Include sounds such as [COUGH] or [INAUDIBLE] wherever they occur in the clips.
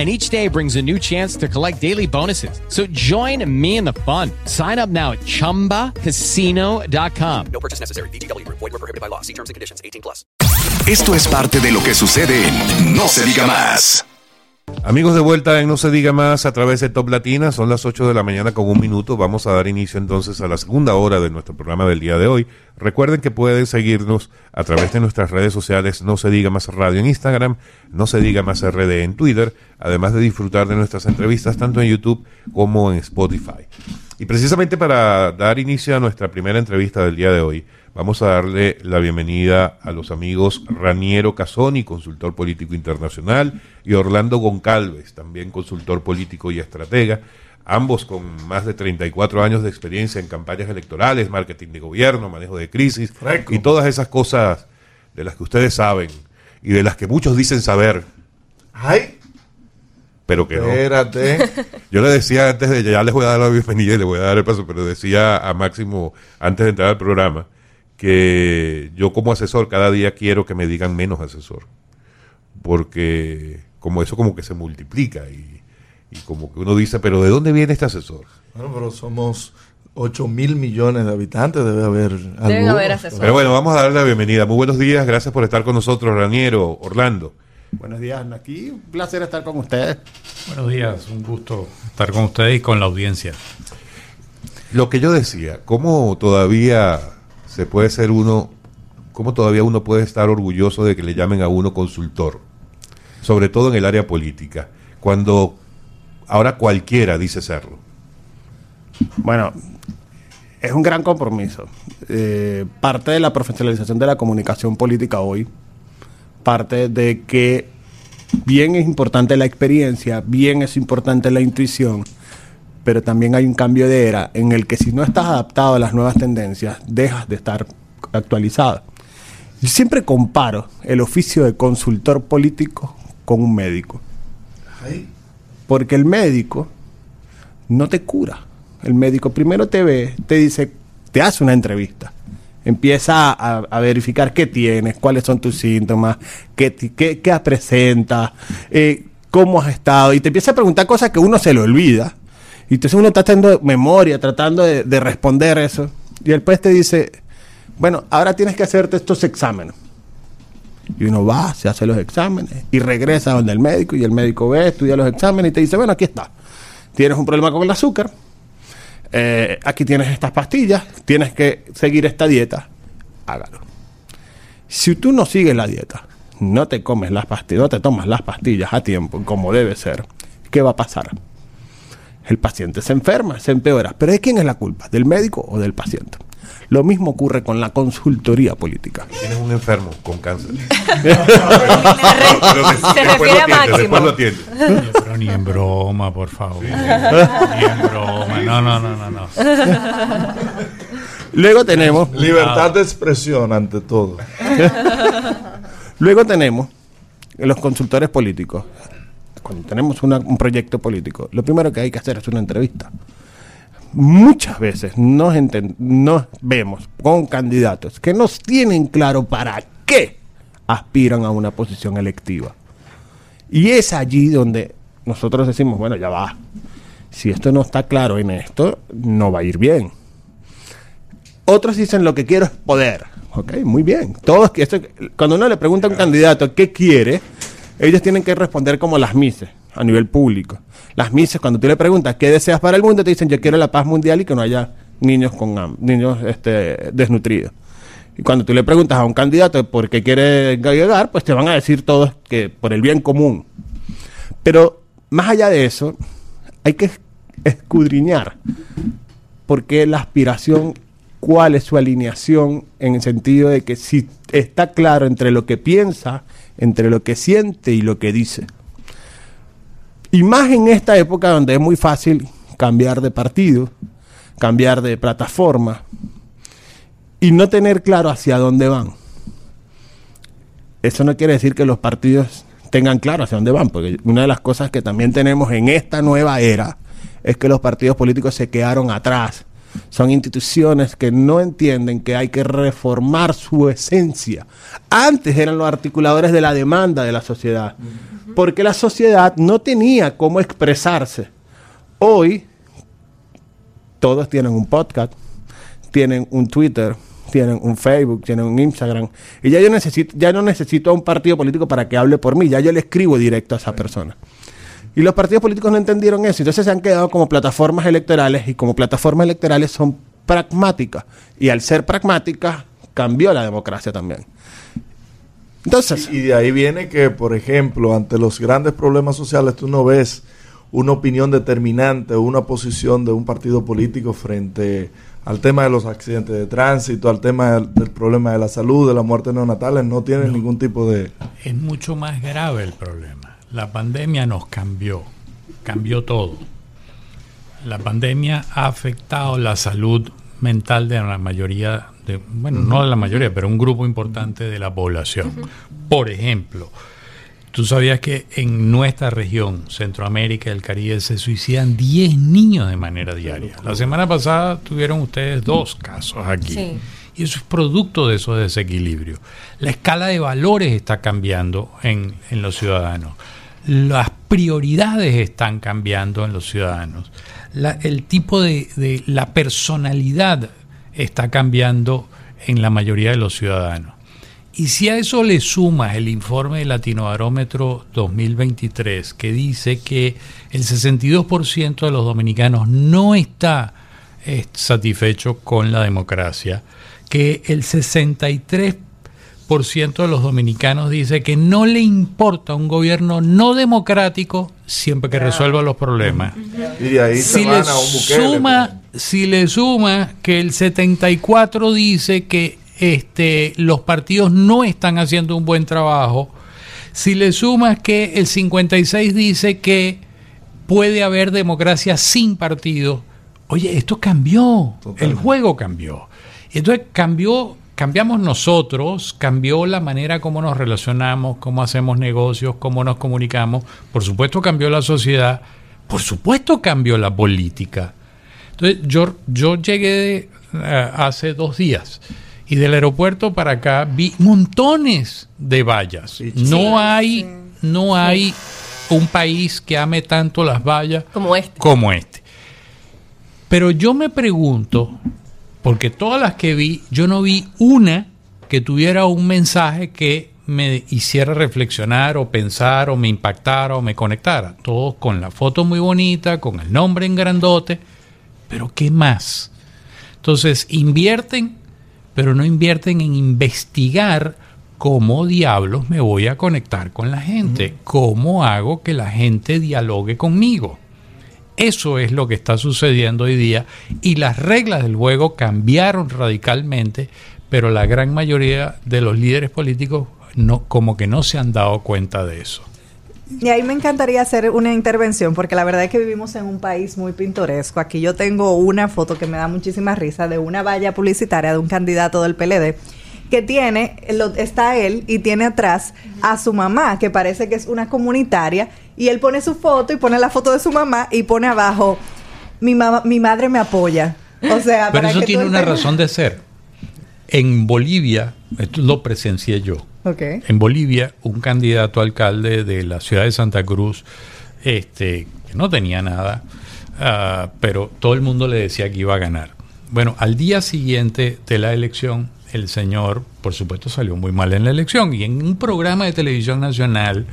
and each day brings a new chance to collect daily bonuses. So join me in the fun. Sign up now at ChumbaCasino.com. No purchase necessary. BGW. Void were prohibited by law. See terms and conditions. 18 plus. Esto es parte de lo que sucede en No se diga más. Amigos de vuelta en No se diga más a través de Top Latina, son las 8 de la mañana con un minuto. Vamos a dar inicio entonces a la segunda hora de nuestro programa del día de hoy. Recuerden que pueden seguirnos a través de nuestras redes sociales No se diga más radio en Instagram, No se diga más RD en Twitter, además de disfrutar de nuestras entrevistas tanto en YouTube como en Spotify. Y precisamente para dar inicio a nuestra primera entrevista del día de hoy, Vamos a darle la bienvenida a los amigos Raniero Casoni, consultor político internacional, y Orlando Goncalves, también consultor político y estratega, ambos con más de 34 años de experiencia en campañas electorales, marketing de gobierno, manejo de crisis y todas esas cosas de las que ustedes saben y de las que muchos dicen saber. ¡Ay! Pero que Espérate. no. [LAUGHS] Yo le decía antes de, ya les voy a dar la bienvenida y le voy a dar el paso, pero decía a Máximo antes de entrar al programa, que yo como asesor cada día quiero que me digan menos asesor, porque como eso como que se multiplica y, y como que uno dice, pero ¿de dónde viene este asesor? Bueno, pero somos 8 mil millones de habitantes, debe haber Deben haber asesores. Pero bueno, vamos a darle la bienvenida. Muy buenos días, gracias por estar con nosotros, Raniero, Orlando. Buenos días, aquí un placer estar con ustedes. Buenos días, un gusto estar con ustedes y con la audiencia. Lo que yo decía, ¿cómo todavía se puede ser uno, cómo todavía uno puede estar orgulloso de que le llamen a uno consultor? Sobre todo en el área política, cuando ahora cualquiera dice serlo. Bueno, es un gran compromiso. Eh, parte de la profesionalización de la comunicación política hoy, parte de que bien es importante la experiencia, bien es importante la intuición, pero también hay un cambio de era en el que si no estás adaptado a las nuevas tendencias, dejas de estar actualizado. Yo siempre comparo el oficio de consultor político con un médico. Porque el médico no te cura. El médico primero te ve, te dice, te hace una entrevista. Empieza a, a verificar qué tienes, cuáles son tus síntomas, qué, qué, qué presentas, eh, cómo has estado. Y te empieza a preguntar cosas que uno se le olvida. Y entonces uno está haciendo memoria, tratando de, de responder eso. Y después te dice, bueno, ahora tienes que hacerte estos exámenes. Y uno va, se hace los exámenes y regresa donde el médico y el médico ve, estudia los exámenes y te dice, bueno, aquí está. Tienes un problema con el azúcar, eh, aquí tienes estas pastillas, tienes que seguir esta dieta, hágalo. Si tú no sigues la dieta, no te comes las pastillas, no te tomas las pastillas a tiempo, como debe ser, ¿qué va a pasar? El paciente se enferma, se empeora. ¿Pero de quién es la culpa? ¿Del médico o del paciente? Lo mismo ocurre con la consultoría política. Tienes un enfermo con cáncer. Se refiere a Máximo. Pero ni en broma, por favor. Ni en broma. No, no, no, no, no. Luego tenemos, Libertad de expresión ante todo. [LAUGHS] luego tenemos los consultores políticos. Cuando tenemos una- un proyecto político, lo primero que hay que hacer es una entrevista. Muchas veces nos, nos vemos con candidatos que nos tienen claro para qué aspiran a una posición electiva. Y es allí donde nosotros decimos, bueno, ya va. Si esto no está claro en esto, no va a ir bien. Otros dicen lo que quiero es poder. Ok, muy bien. Todos, que esto- cuando uno le pregunta a un candidato qué quiere, ellos tienen que responder como las mises a nivel público. Las mises, cuando tú le preguntas qué deseas para el mundo, te dicen yo quiero la paz mundial y que no haya niños con niños este, desnutridos. Y cuando tú le preguntas a un candidato por qué quiere llegar, pues te van a decir todos que por el bien común. Pero más allá de eso, hay que escudriñar por qué la aspiración, cuál es su alineación en el sentido de que si está claro entre lo que piensa, entre lo que siente y lo que dice. Y más en esta época donde es muy fácil cambiar de partido, cambiar de plataforma y no tener claro hacia dónde van. Eso no quiere decir que los partidos tengan claro hacia dónde van, porque una de las cosas que también tenemos en esta nueva era es que los partidos políticos se quedaron atrás. Son instituciones que no entienden que hay que reformar su esencia. Antes eran los articuladores de la demanda de la sociedad, porque la sociedad no tenía cómo expresarse. Hoy todos tienen un podcast, tienen un Twitter, tienen un Facebook, tienen un Instagram. Y ya yo necesito, ya no necesito a un partido político para que hable por mí, ya yo le escribo directo a esa persona. Y los partidos políticos no entendieron eso, entonces se han quedado como plataformas electorales y como plataformas electorales son pragmáticas. Y al ser pragmáticas, cambió la democracia también. Entonces. Y, y de ahí viene que, por ejemplo, ante los grandes problemas sociales, tú no ves una opinión determinante o una posición de un partido político frente al tema de los accidentes de tránsito, al tema del, del problema de la salud, de la muerte neonatales, no tienen ningún tipo de... Es mucho más grave el problema. La pandemia nos cambió, cambió todo. La pandemia ha afectado la salud mental de la mayoría, de, bueno, no de la mayoría, pero un grupo importante de la población. Por ejemplo, Tú sabías que en nuestra región, Centroamérica y el Caribe, se suicidan 10 niños de manera diaria. La semana pasada tuvieron ustedes dos casos aquí. Sí. Y eso es producto de esos desequilibrios. La escala de valores está cambiando en, en los ciudadanos. Las prioridades están cambiando en los ciudadanos. La- el tipo de, la personalidad está cambiando en la mayoría de los ciudadanos. Y si a eso le sumas el informe de Latinobarómetro 2023, que dice que el 62% de los dominicanos no está eh, satisfecho con la democracia, que el 63% de los dominicanos dice que no le importa un gobierno no democrático siempre que resuelva los problemas. Y de ahí Si se le, van a un Bukele. suma, si le suma que el 74 dice que este, los partidos no están haciendo un buen trabajo, si le sumas que el 56 dice que puede haber democracia sin partido, oye, esto cambió, el juego cambió. Entonces cambió, cambiamos nosotros, cambió la manera como nos relacionamos, cómo hacemos negocios, cómo nos comunicamos, por supuesto cambió la sociedad, por supuesto cambió la política. Entonces yo, yo llegué eh, hace dos días y del aeropuerto para acá vi montones de vallas. No hay, no hay un país que ame tanto las vallas Como este. como este. Pero yo me pregunto, porque todas las que vi, yo no vi una que tuviera un mensaje que me hiciera reflexionar o pensar o me impactara o me conectara. Todos con la foto muy bonita, con el nombre en grandote, pero ¿qué más? Entonces invierten, pero no invierten en investigar cómo diablos me voy a conectar con la gente, cómo hago que la gente dialogue conmigo. Eso es lo que está sucediendo hoy día y las reglas del juego cambiaron radicalmente, pero la gran mayoría de los líderes políticos no como que no se han dado cuenta de eso. Y ahí me encantaría hacer una intervención, porque la verdad es que vivimos en un país muy pintoresco. Aquí yo tengo una foto que me da muchísima risa de una valla publicitaria de un candidato del PLD que tiene, está él y tiene atrás a su mamá, que parece que es una comunitaria, y él pone su foto y pone la foto de su mamá y pone abajo, mi, mamá, mi madre me apoya. O sea, Pero para eso que tiene una razón de ser. En Bolivia, esto lo presencié yo. En Bolivia, un candidato a alcalde de la ciudad de Santa Cruz, este, que no tenía nada, ah, pero todo el mundo le decía que iba a ganar. Bueno, al día siguiente de la elección, el señor, por supuesto, salió muy mal en la elección. Y en un programa de televisión nacional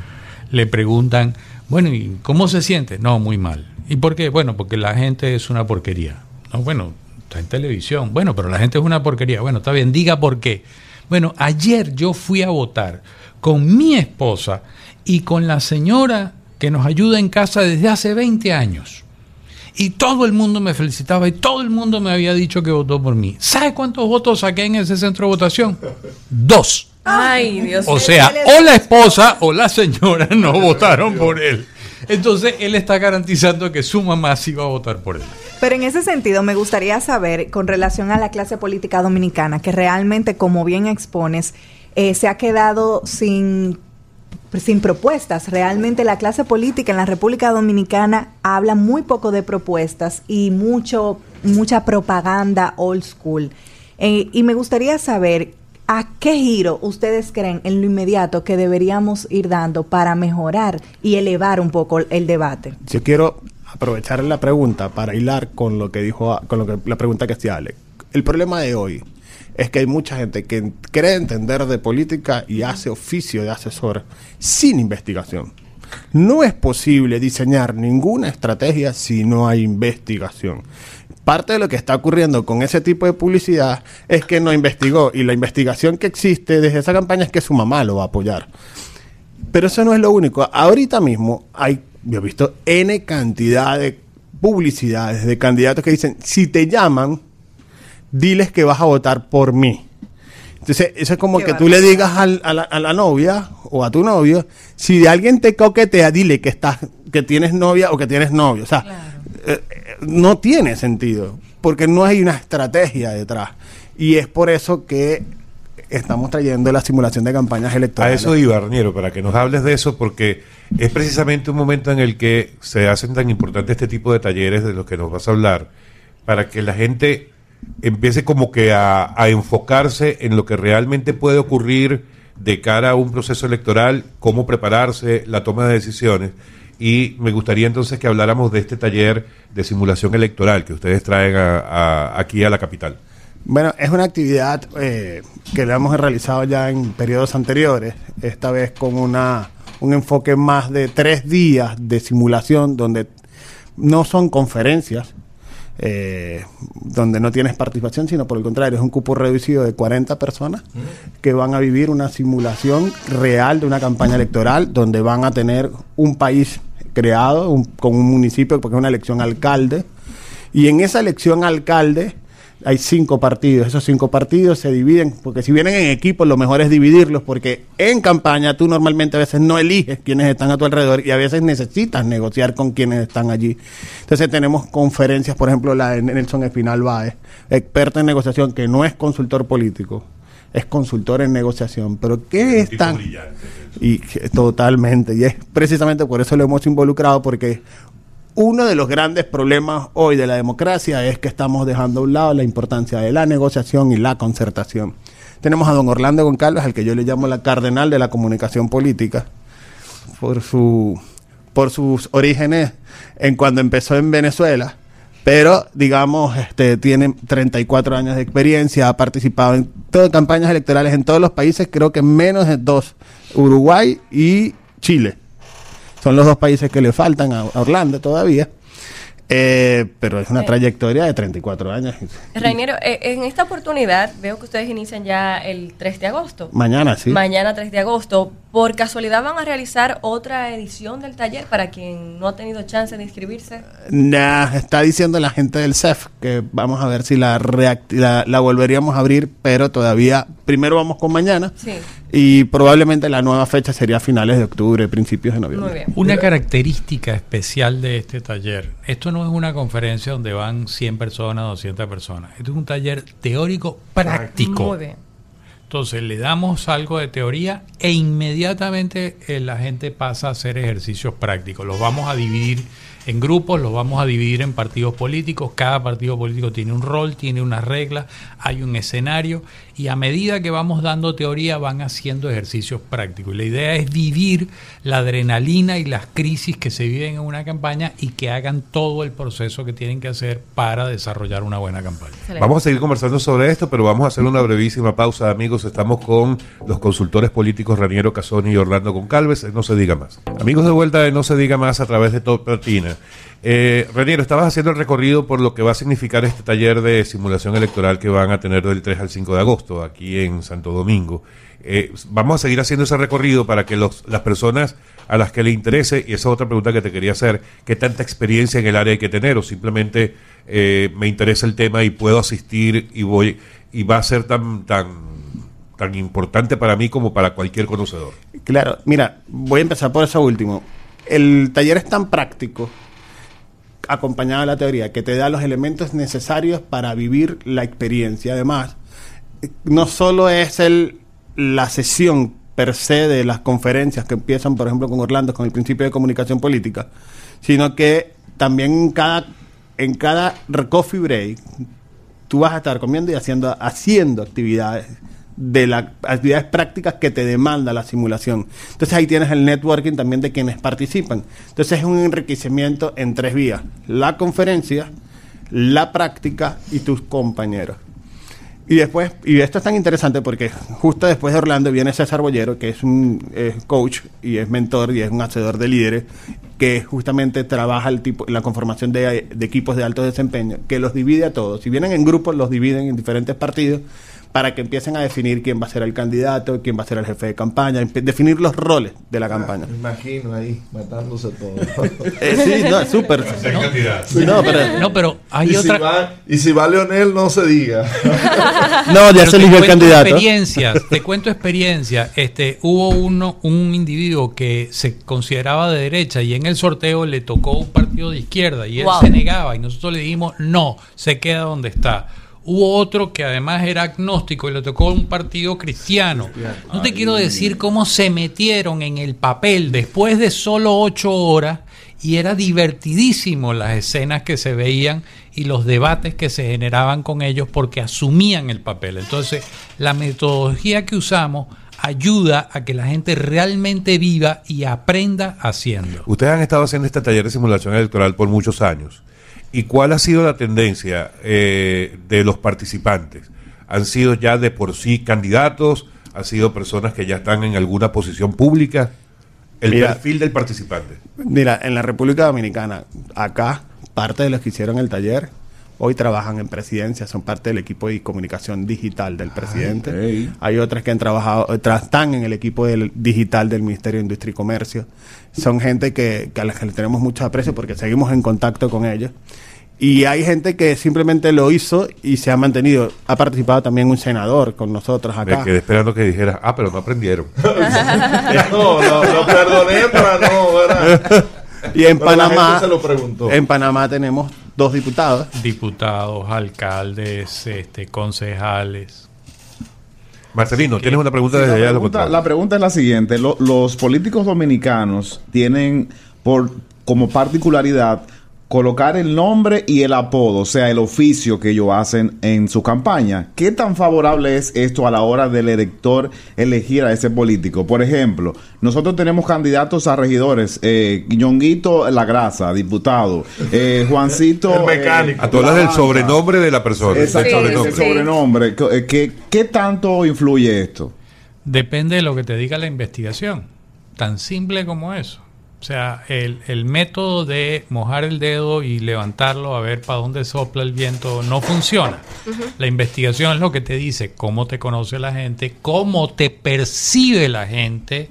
le preguntan, bueno, ¿y cómo se siente? No, muy mal. ¿Y por qué? Bueno, porque la gente es una porquería. No, bueno, está en televisión. Bueno, pero la gente es una porquería. Bueno, está bien, diga por qué. Bueno, ayer yo fui a votar con mi esposa y con la señora que nos ayuda en casa desde hace 20 años. Y todo el mundo me felicitaba y todo el mundo me había dicho que votó por mí. ¿Sabe cuántos votos saqué en ese centro de votación? Dos. Ay, Dios O sea, o la esposa o la señora no votaron por él. Entonces él está garantizando que su mamá sí va a votar por él. Pero en ese sentido me gustaría saber con relación a la clase política dominicana, que realmente, como bien expones, eh, se ha quedado sin, sin propuestas. Realmente la clase política en la República Dominicana habla muy poco de propuestas y mucho, mucha propaganda old school. Eh, y me gustaría saber ¿A qué giro ustedes creen en lo inmediato que deberíamos ir dando para mejorar y elevar un poco el debate? Yo quiero aprovechar la pregunta para hilar con lo que dijo, con lo que la pregunta que hacía Alex. El problema de hoy es que hay mucha gente que cree entender de política y hace oficio de asesor sin investigación. No es posible diseñar ninguna estrategia si no hay investigación parte de lo que está ocurriendo con ese tipo de publicidad es que no investigó y la investigación que existe desde esa campaña es que su mamá lo va a apoyar. Pero eso no es lo único. Ahorita mismo hay, yo he visto N cantidad de publicidades de candidatos que dicen, si te llaman, diles que vas a votar por mí. Entonces, eso es como que tú le digas a, la, novia o a tu novio, si de alguien te coquetea, dile que estás, que tienes novia o que tienes novio. O sea, eh, no tiene sentido, porque no hay una estrategia detrás. Y es por eso que estamos trayendo la simulación de campañas electorales. A eso iba, Arniero, para que nos hables de eso, porque es precisamente un momento en el que se hacen tan importantes este tipo de talleres de los que nos vas a hablar, para que la gente empiece como que a, a enfocarse en lo que realmente puede ocurrir de cara a un proceso electoral, cómo prepararse, la toma de decisiones y me gustaría entonces que habláramos de este taller de simulación electoral que ustedes traen aquí a la capital. Bueno, es una actividad eh, que la hemos realizado ya en periodos anteriores, esta vez con una, un enfoque más de tres días de simulación donde no son conferencias, eh, donde no tienes participación, sino por el contrario, es un cupo reducido de 40 personas que van a vivir una simulación real de una campaña electoral, donde van a tener un país creado con un municipio, porque es una elección alcalde, y en esa elección alcalde hay cinco partidos. Esos cinco partidos se dividen, porque si vienen en equipo, lo mejor es dividirlos, porque en campaña tú normalmente a veces no eliges quienes están a tu alrededor y a veces necesitas negociar con quienes están allí. Entonces tenemos conferencias, por ejemplo, la de Nelson Espinal Báez, experto en negociación, que no es consultor político, es consultor en negociación. Pero ¿qué es tan...? Y totalmente, y es precisamente por eso lo hemos involucrado, porque uno de los grandes problemas hoy de la democracia es que estamos dejando a un lado la importancia de la negociación y la concertación. Tenemos a don Orlando Goncalves, al que yo le llamo la cardenal de la comunicación política, por, su, por sus orígenes en cuando empezó en Venezuela, pero digamos, este, tiene 34 años de experiencia, ha participado en todas campañas electorales en todos los países, creo que menos de dos, Uruguay y Chile. Son los dos países que le faltan a, Orlando todavía. Eh, pero es una trayectoria de 34 años. Rainiero, eh, en esta oportunidad veo que ustedes inician ya el 3 de agosto. Mañana, sí. Mañana 3 de agosto. ¿Por casualidad van a realizar otra edición del taller para quien no ha tenido chance de inscribirse? Nah, está diciendo la gente del CEF que vamos a ver si la, la, la volveríamos a abrir, pero todavía, primero vamos con mañana. Sí. Y probablemente la nueva fecha sería finales de octubre, principios de noviembre. Una característica especial de este taller, esto no es una conferencia donde van 100 personas, 200 personas, esto es un taller teórico práctico. Muy bien. Entonces le damos algo de teoría e inmediatamente eh, la gente pasa a hacer ejercicios prácticos. Los vamos a dividir en grupos, los vamos a dividir en partidos políticos, cada partido político tiene un rol, tiene unas reglas, hay un escenario y a medida que vamos dando teoría van haciendo ejercicios prácticos. Y la idea es vivir la adrenalina y las crisis que se viven en una campaña y que hagan todo el proceso que tienen que hacer para desarrollar una buena campaña. Vamos a seguir conversando sobre esto, pero vamos a hacer una brevísima pausa, amigos. Estamos con los consultores políticos Raniero Casoni y Orlando Concalves. No se diga más. Amigos de vuelta de No se diga más a través de Top Platina. Eh, Reniero, estabas haciendo el recorrido por lo que va a significar este taller de simulación electoral que van a tener del 3 al 5 de agosto aquí en Santo Domingo. Eh, vamos a seguir haciendo ese recorrido para que los, las personas a las que le interese, y esa es otra pregunta que te quería hacer, ¿qué tanta experiencia en el área hay que tener? O simplemente eh, me interesa el tema y puedo asistir y voy y va a ser tan tan tan importante para mí como para cualquier conocedor. Claro, mira, voy a empezar por eso último. El taller es tan práctico, acompañado de la teoría, que te da los elementos necesarios para vivir la experiencia. Además, no solo es el, la sesión per se de las conferencias que empiezan, por ejemplo, con Orlando, con el principio de comunicación política, sino que también en cada, en cada coffee break tú vas a estar comiendo y haciendo, haciendo actividades de las actividades prácticas que te demanda la simulación. Entonces ahí tienes el networking también de quienes participan. Entonces es un enriquecimiento en tres vías. La conferencia, la práctica y tus compañeros. Y después, y esto es tan interesante porque justo después de Orlando viene César Bollero, que es un es coach y es mentor y es un hacedor de líderes, que justamente trabaja el tipo, la conformación de, de equipos de alto desempeño, que los divide a todos. Si vienen en grupos, los dividen en diferentes partidos para que empiecen a definir quién va a ser el candidato, quién va a ser el jefe de campaña, definir los roles de la campaña. Me imagino ahí, matándose todo. [LAUGHS] Eh, sí, no, súper. Sí. No, pero- No, pero hay y otra- Si va, y si va Leonel, no se diga. [LAUGHS] No, ya Pero se eligió el cuento candidato. Experiencias, te cuento experiencia. Este, hubo uno, un individuo que se consideraba de derecha y en el sorteo le tocó un partido de izquierda y él Wow. se negaba y nosotros le dijimos no, se queda donde está. Hubo otro que además era agnóstico y le tocó un partido cristiano. No te quiero decir cómo se metieron en el papel después de solo ocho horas y era divertidísimo las escenas que se veían y los debates que se generaban con ellos porque asumían el papel. Entonces, la metodología que usamos ayuda a que la gente realmente viva y aprenda haciendo. Ustedes han estado haciendo este taller de simulación electoral por muchos años. ¿Y cuál ha sido la tendencia eh, de los participantes? ¿Han sido ya de por sí candidatos? ¿Han sido personas que ya están en alguna posición pública? El Mira. perfil del participante. Mira, en la República Dominicana, acá, parte de los que hicieron el taller, hoy trabajan en presidencia, son parte del equipo de comunicación digital del presidente. Hay otras que han trabajado, otras están en el equipo del digital del Ministerio de Industria y Comercio. Son gente que, que a las que le tenemos mucho aprecio porque seguimos en contacto con ellos. Y hay gente que simplemente lo hizo y se ha mantenido. Ha participado también un senador con nosotros Me acá. quedé esperando que dijeras, ah, pero no aprendieron. [LAUGHS] [LAUGHS] no, no, lo perdoné, pero no, ¿verdad? [LAUGHS] Y en Pero Panamá, gente se lo preguntó. en Panamá tenemos dos diputados. Diputados, alcaldes, este, concejales. Marcelino, tienes una pregunta Sí, desde la, allá de pregunta, la pregunta es la siguiente. Lo- los políticos dominicanos tienen por como particularidad colocar el nombre y el apodo, o sea, el oficio que ellos hacen en su campaña. ¿Qué tan favorable es esto a la hora del elector elegir a ese político? Por ejemplo, nosotros tenemos candidatos a regidores, eh, Ñonguito La Grasa, diputado, eh, Juancito... [LAUGHS] El mecánico. A todas del sobrenombre de la persona. Sobrenombre. sobrenombre. ¿Qué, qué, qué tanto influye esto? Depende de lo que te diga la investigación. Tan simple como eso. O sea, el, el método de mojar el dedo y levantarlo a ver para dónde sopla el viento no funciona. La investigación es lo que te dice cómo te conoce la gente, cómo te percibe la gente,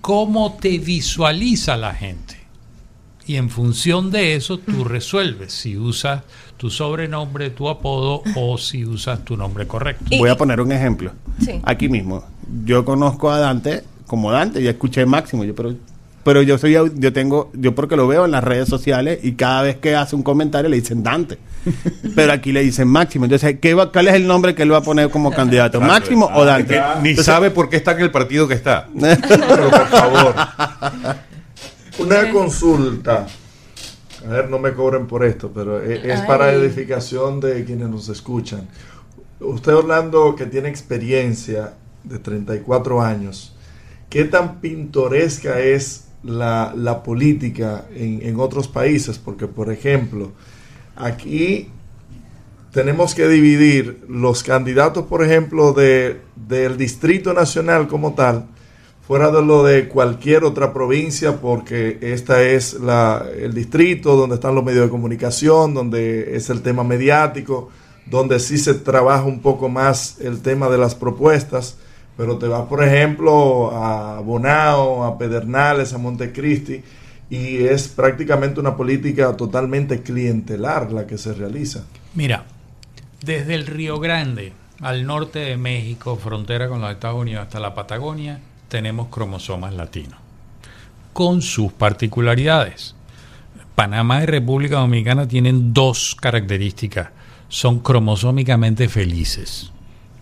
cómo te visualiza la gente. Y en función de eso tú resuelves si usas tu sobrenombre, tu apodo o si usas tu nombre correcto. Voy a poner un ejemplo. Sí. Aquí mismo. Yo conozco a Dante como Dante, ya escuché Máximo, yo pero pero yo soy yo tengo yo porque lo veo en las redes sociales y cada vez que hace un comentario le dicen Dante. [LAUGHS] pero aquí le dicen Máximo. Entonces, ¿qué va- ¿cuál es el nombre que él va a poner como [LAUGHS] candidato? ¿Máximo o Dante? Que ni sabe por qué está en el partido que está. [LAUGHS] Pero por favor. Una consulta. A ver, no me cobren por esto, pero e- es, Ay. para edificación de quienes nos escuchan. Usted, Orlando, que tiene experiencia de 34 años, ¿qué tan pintoresca es la, la política en, en otros países? Porque, por ejemplo, aquí tenemos que dividir los candidatos, por ejemplo, de, del Distrito Nacional como tal, fuera de lo de cualquier otra provincia, porque esta es la, el distrito donde están los medios de comunicación, donde es el tema mediático, donde sí se trabaja un poco más el tema de las propuestas, pero te vas, por ejemplo, a Bonao, a Pedernales, a Montecristi, y es prácticamente una política totalmente clientelar la que se realiza. Mira, desde el Río Grande al norte de México, frontera con los Estados Unidos, hasta la Patagonia, tenemos cromosomas latinos, con sus particularidades. Panamá y República Dominicana tienen dos características. Son cromosómicamente felices.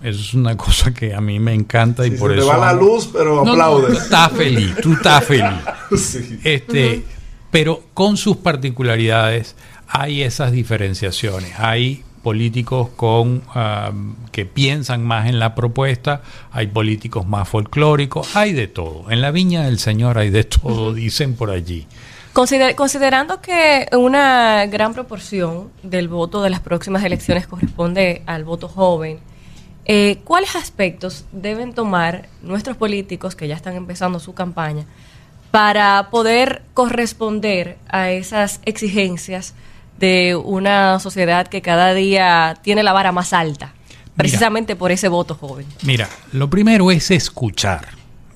Eso es una [LAUGHS] cosa que a mí me encanta y Sí, por se eso. te va la luz, pero No, no, aplaudes. tú estás feliz, tú estás feliz. [LAUGHS] Sí. Este, pero con sus particularidades hay esas diferenciaciones. Hay políticos con ah, que piensan más en la propuesta, hay políticos más folclóricos, hay de todo. En la viña del Señor hay de [LAUGHS] todo, dicen por allí. Consider- considerando que una gran proporción del voto de las próximas elecciones corresponde al voto joven, eh, ¿cuáles aspectos deben tomar nuestros políticos que ya están empezando su campaña para poder corresponder a esas exigencias de una sociedad que cada día tiene la vara más alta, precisamente por ese voto joven? Mira, lo primero es escuchar.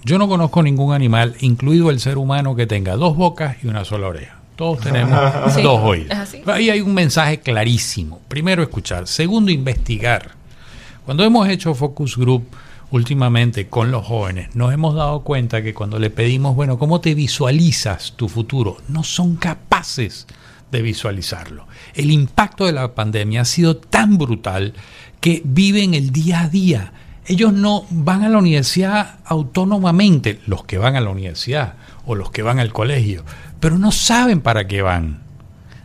Yo no conozco ningún animal, incluido el ser humano, que tenga dos bocas y una sola oreja. Todos tenemos [LAUGHS] Sí, dos oídos. Ahí hay un mensaje clarísimo. Primero, escuchar. Segundo, investigar. Cuando hemos hecho focus group últimamente con los jóvenes, nos hemos dado cuenta que cuando le pedimos, bueno, ¿cómo te visualizas tu futuro? No son capaces de visualizarlo. El impacto de la pandemia ha sido tan brutal que viven el día a día. Ellos no van a la universidad autónomamente, los que van a la universidad o los que van al colegio, pero no saben para qué van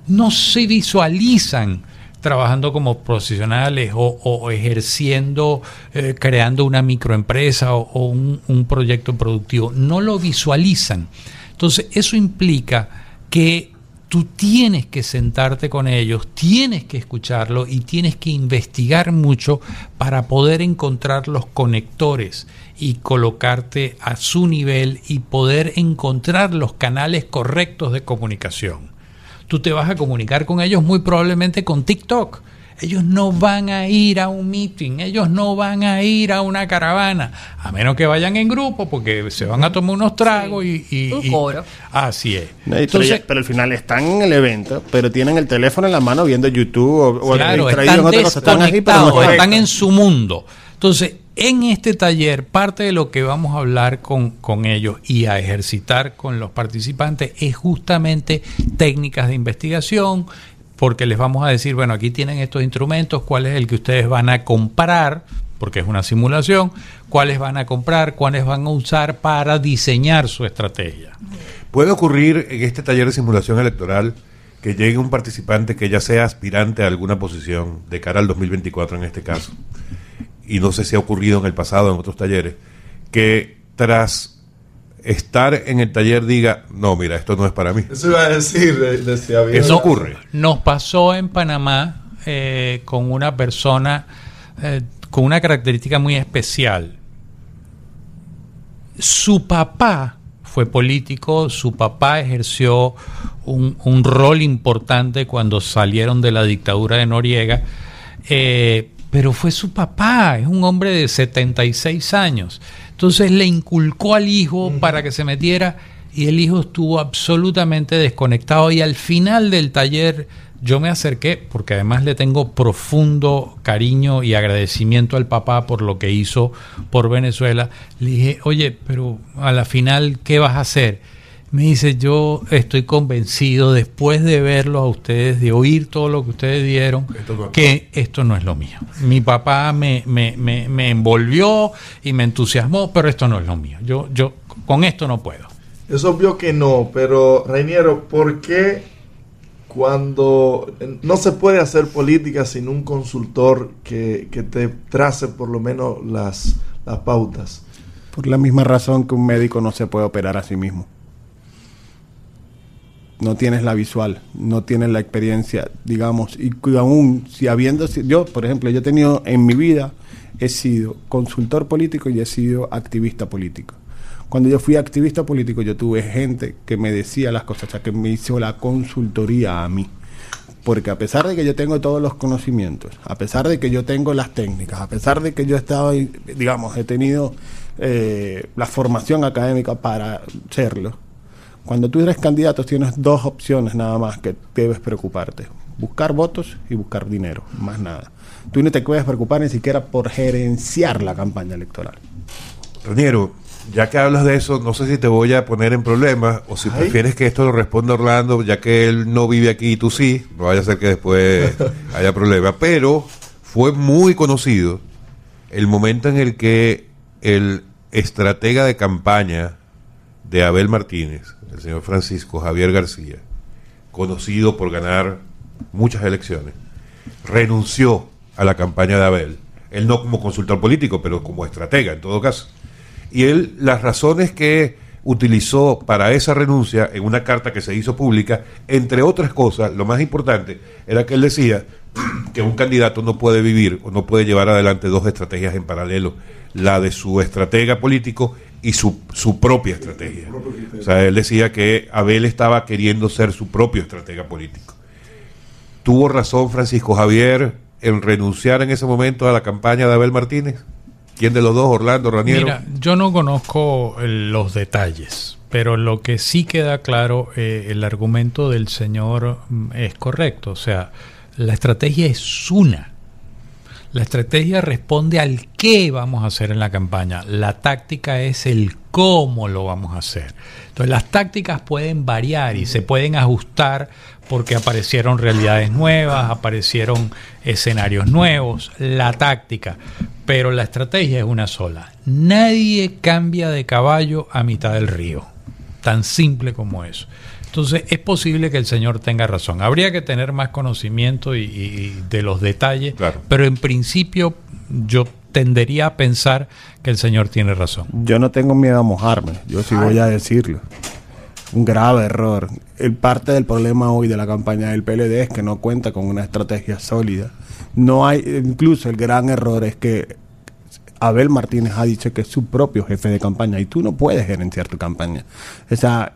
no se visualizan trabajando como profesionales o, ejerciendo, eh, creando una microempresa o, o un, un proyecto productivo. No lo visualizan. Entonces, eso implica que tú tienes que sentarte con ellos, tienes que escucharlo y tienes que investigar mucho para poder encontrar los conectores y colocarte a su nivel y poder encontrar los canales correctos de comunicación tú te vas a comunicar con ellos muy probablemente con TikTok. Ellos no van a ir a un meeting, ellos no van a ir a una caravana, a menos que vayan en grupo porque se van a tomar unos tragos y, y- Un y- coro. Así es. No, y pero, Entonces, ya- pero al final están en el evento, pero tienen el teléfono en la mano viendo YouTube o, o claro, distraídos están en otra cosa. Están ahí, pero no están en su mundo. Entonces, en este taller, parte de lo que vamos a hablar con, con ellos y a ejercitar con los participantes es justamente técnicas de investigación, porque les vamos a decir, bueno, aquí tienen estos instrumentos, cuál es el que ustedes van a comprar, porque es una simulación, cuáles van a comprar, cuáles van a usar para diseñar su estrategia. ¿Puede ocurrir en este taller de simulación electoral que llegue un participante que ya sea aspirante a alguna posición de cara al 2024 en este caso? Y no sé si ha ocurrido en el pasado en otros talleres, que tras estar en el taller diga, no, mira, esto no es para mí. Eso iba a decir, de- de si había- Eso ocurre. Nos pasó en Panamá eh, con una persona eh, con una característica muy especial. Su papá fue político, su papá ejerció un, un rol importante cuando salieron de la dictadura de Noriega, eh, pero fue su papá, es un hombre de 76 años. Entonces le inculcó al hijo para que se metiera y el hijo estuvo absolutamente desconectado y al final del taller yo me acerqué porque además le tengo profundo cariño y agradecimiento al papá por lo que hizo por Venezuela. Le dije, oye, pero a la final, ¿qué vas a hacer? Me dice, yo estoy convencido después de verlo a ustedes, de oír todo lo que ustedes dieron, que esto no es lo mío. Mi papá me, me, me, me envolvió y me entusiasmó, pero esto no es lo mío. Yo, yo con esto no puedo. Es obvio que no, pero Reiniero, ¿por qué cuando no se puede hacer política sin un consultor que, que te trace por lo menos las, las pautas? Por la misma razón que un médico no se puede operar a sí mismo. No tienes la visual, no tienes la experiencia, digamos, y aún si habiendo, yo, por ejemplo, yo he tenido en mi vida, he sido consultor político y he sido activista político. Cuando yo fui activista político, yo tuve gente que me decía las cosas, o sea, que me hizo la consultoría a mí. Porque a pesar de que yo tengo todos los conocimientos, a pesar de que yo tengo las técnicas, a pesar de que yo he digamos, he tenido eh, la formación académica para serlo, cuando tú eres candidato tienes dos opciones nada más que debes preocuparte. Buscar votos y buscar dinero, más nada. Tú no te puedes preocupar ni siquiera por gerenciar la campaña electoral. Raniero, ya que hablas de eso, no sé si te voy a poner en problemas o si prefieres que esto lo responda Orlando, ya que él no vive aquí y tú sí, no vaya a ser que después [LAUGHS] haya problemas. Pero fue muy conocido el momento en el que el estratega de campaña de Abel Martínez, el señor Francisco Javier García, conocido por ganar muchas elecciones, renunció a la campaña de Abel. Él no como consultor político, pero como estratega en todo caso. Y él, las razones que utilizó para esa renuncia en una carta que se hizo pública, entre otras cosas, lo más importante era que él decía [CLEARS THROAT] que un candidato no puede vivir o no puede llevar adelante dos estrategias en paralelo, la de su estratega político y su, su propia estrategia. O sea, él decía que Abel estaba queriendo ser su propio estratega político. ¿Tuvo razón Francisco Javier en renunciar en ese momento a la campaña de Abel Martínez? ¿Quién de los dos, Orlando, Raniero? Mira, yo no conozco eh, los detalles, pero lo que sí queda claro, eh, el argumento del señor mm, es correcto. O sea, la estrategia es una. La estrategia responde al qué vamos a hacer en la campaña. La táctica es el cómo lo vamos a hacer. Entonces las tácticas pueden variar y se pueden ajustar porque aparecieron realidades nuevas, aparecieron escenarios nuevos, la táctica, pero la estrategia es una sola. Nadie cambia de caballo a mitad del río. Tan simple como eso. Entonces es posible que el señor tenga razón. Habría que tener más conocimiento y, y de los detalles, pero en principio yo tendería a pensar que el señor tiene razón. Yo no tengo miedo a mojarme, yo sí voy a decirlo. Un grave error. El parte del problema hoy de la campaña del PLD es que no cuenta con una estrategia sólida. No hay, incluso el gran error es que Abel Martínez ha dicho que es su propio jefe de campaña y tú no puedes gerenciar tu campaña. O sea,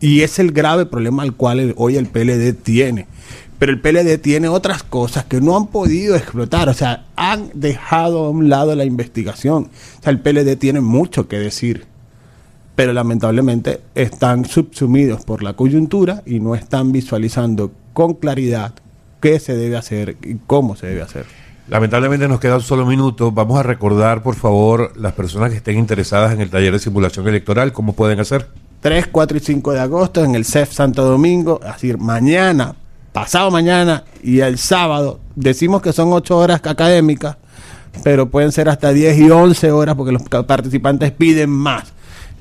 y es el grave problema al cual hoy el PLD tiene. Pero el PLD tiene otras cosas que no han podido explotar. O sea, han dejado a un lado la investigación. O sea, el PLD tiene mucho que decir. Pero lamentablemente están subsumidos por la coyuntura y no están visualizando con claridad qué se debe hacer y cómo se debe hacer. Lamentablemente nos queda un solo minuto. Vamos a recordar, por favor, las personas que estén interesadas en el taller de simulación electoral, ¿cómo pueden hacer? 3, 4 y 5 de agosto en el CEF Santo Domingo, es decir, mañana, pasado mañana y el sábado. Decimos que son 8 horas académicas, pero pueden ser hasta 10 y 11 horas porque los participantes piden más.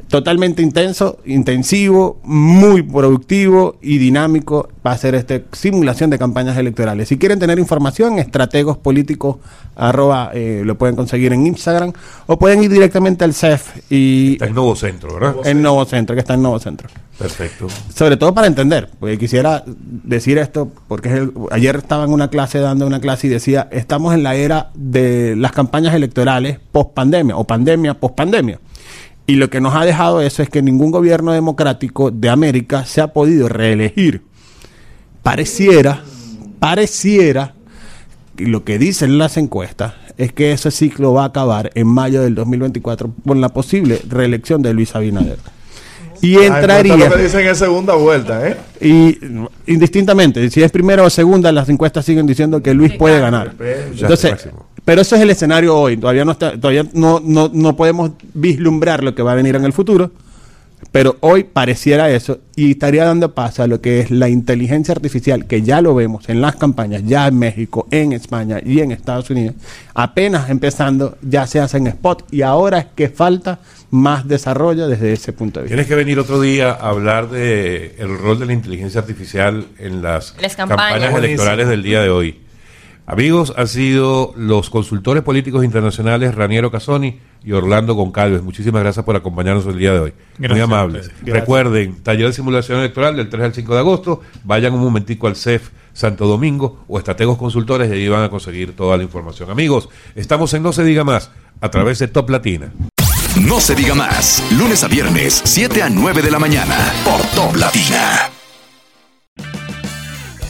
Totalmente intenso, intensivo, muy productivo y dinámico va a ser esta simulación de campañas electorales. Si quieren tener información, estrategos políticos arroba, eh, lo pueden conseguir en Instagram o pueden ir directamente al CEF y Está en Nuevo Centro, ¿verdad? en Nuevo Centro, que está en Nuevo Centro. Perfecto. Sobre todo para entender, porque quisiera decir esto, porque es el- ayer estaba en una clase dando una clase y decía, estamos en la era de las campañas electorales post pandemia o pandemia post pandemia. Y lo que nos ha dejado eso es que ningún gobierno democrático de América se ha podido reelegir. Pareciera, pareciera, y lo que dicen las encuestas, es que ese ciclo va a acabar en mayo del 2024 con la posible reelección de Luis Abinader. Y entraría... encuesta lo que dicen es segunda vuelta, ¿eh? Y indistintamente, si es primera o segunda, las encuestas siguen diciendo que Luis puede ganar. Entonces, pero eso es el escenario hoy. Todavía no está, todavía no, no, no podemos vislumbrar lo que va a venir en el futuro. Pero hoy pareciera eso y estaría dando paso a lo que es la inteligencia artificial, que ya lo vemos en las campañas, ya en México, en España y en Estados Unidos. Apenas empezando, ya se hacen spot y ahora es que falta más desarrollo desde ese punto de vista. Tienes que venir otro día a hablar de el rol de la inteligencia artificial en las, Las campañas. electorales del día de hoy. Amigos, han sido los consultores políticos internacionales Raniero Casoni y Orlando Goncalves. Muchísimas gracias por acompañarnos el día de hoy. Muy Gracias amables. Recuerden, taller de simulación electoral del 3 al 5 de agosto. Vayan un momentico al CEF Santo Domingo o Estrategos Consultores y ahí van a conseguir toda la información. Amigos, estamos en No se diga más a través de Top Latina. No se diga más. Lunes a viernes, 7 a 9 de la mañana. Por Top Latina.